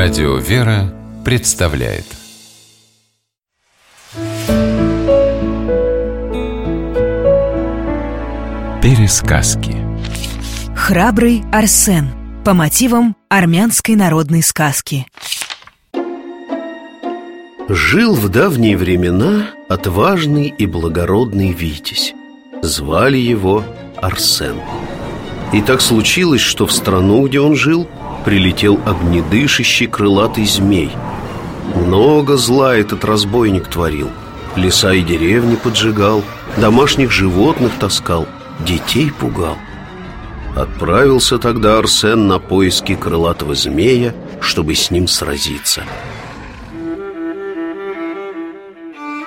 Радио «Вера» представляет. Пересказки. Храбрый Арсен. По мотивам армянской народной сказки. Жил в давние времена отважный и благородный Витязь. Звали его Арсен. И так случилось, что в страну, где он жил, прилетел огнедышащий крылатый змей. Много зла этот разбойник творил. Леса и деревни поджигал Домашних животных таскал Детей пугал. Отправился тогда Арсен на поиски крылатого змея Чтобы с ним сразиться.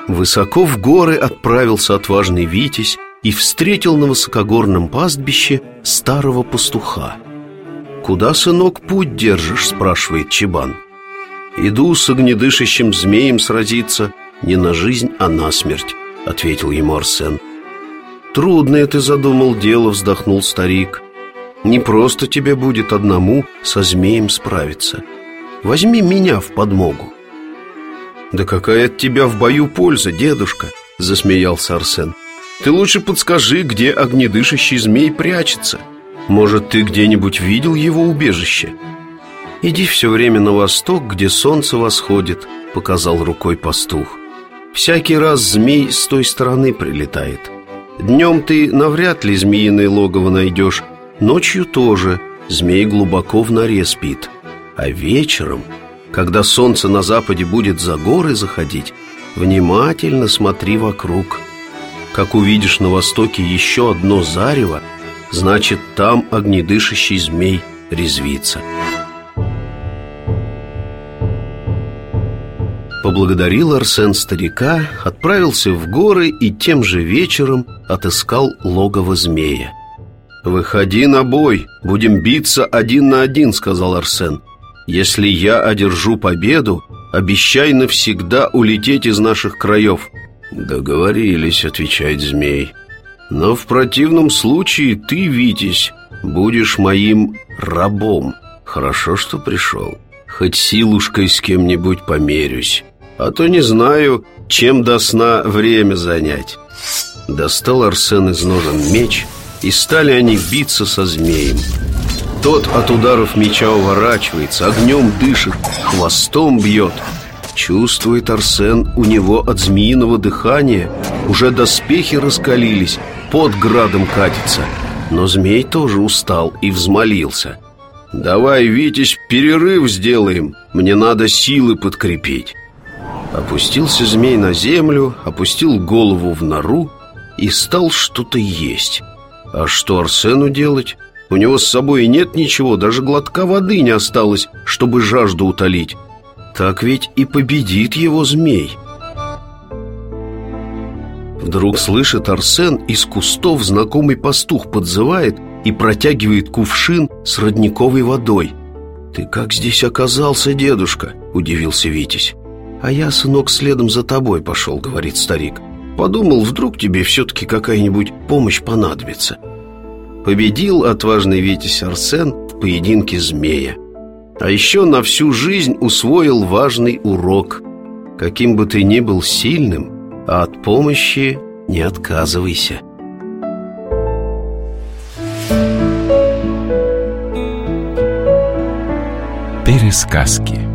Высоко в горы отправился отважный Витязь И встретил на высокогорном пастбище старого пастуха – «Куда, сынок, путь держишь?» – спрашивает Чебан. «Иду с огнедышащим змеем сразиться Не на жизнь, а на смерть», – ответил ему Арсен. «Трудное ты задумал дело», – вздохнул старик. «Не просто тебе будет одному со змеем справиться. Возьми меня в подмогу». «Да какая от тебя в бою польза, дедушка?» – засмеялся Арсен. «Ты лучше подскажи, где огнедышащий змей прячется». Может, ты где-нибудь видел его убежище? Иди все время на восток, где солнце восходит, показал рукой пастух. Всякий раз змей с той стороны прилетает. Днем ты навряд ли змеиное логово найдешь, ночью тоже змей глубоко в норе спит. А вечером, когда солнце на западе будет за горы заходить, внимательно смотри вокруг. Как увидишь на востоке еще одно зарево, Значит, там огнедышащий змей резвится. Поблагодарил Арсен старика, отправился в горы и тем же вечером отыскал логово змея. «Выходи на бой, будем биться один на один», — сказал Арсен. «Если я одержу победу, обещай навсегда улететь из наших краев». «Договорились», — отвечает змей но в противном случае ты, Витязь, будешь моим рабом. Хорошо, что пришел. Хоть силушкой с кем-нибудь померюсь. А то не знаю, чем до сна время занять. Достал Арсен из ножен меч И стали они биться со змеем. Тот от ударов меча уворачивается Огнем дышит, хвостом бьет. Чувствует Арсен, у него от змеиного дыхания Уже доспехи раскалились под градом катится Но змей тоже устал и взмолился «Давай, Витязь, перерыв сделаем Мне надо силы подкрепить» Опустился змей на землю, опустил голову в нору и стал что-то есть. А что Арсену делать? У него с собой нет ничего, даже глотка воды не осталось, чтобы жажду утолить. Так ведь и победит его змей. Вдруг слышит Арсен из кустов знакомый пастух подзывает и протягивает кувшин с родниковой водой. «Ты как здесь оказался, дедушка?» – удивился Витязь. «А я, сынок, следом за тобой пошел», – говорит старик. «Подумал, вдруг тебе все-таки какая-нибудь помощь понадобится». Победил отважный Витязь Арсен в поединке змея. А еще на всю жизнь усвоил важный урок. Каким бы ты ни был сильным – а от помощи не отказывайся. Пересказки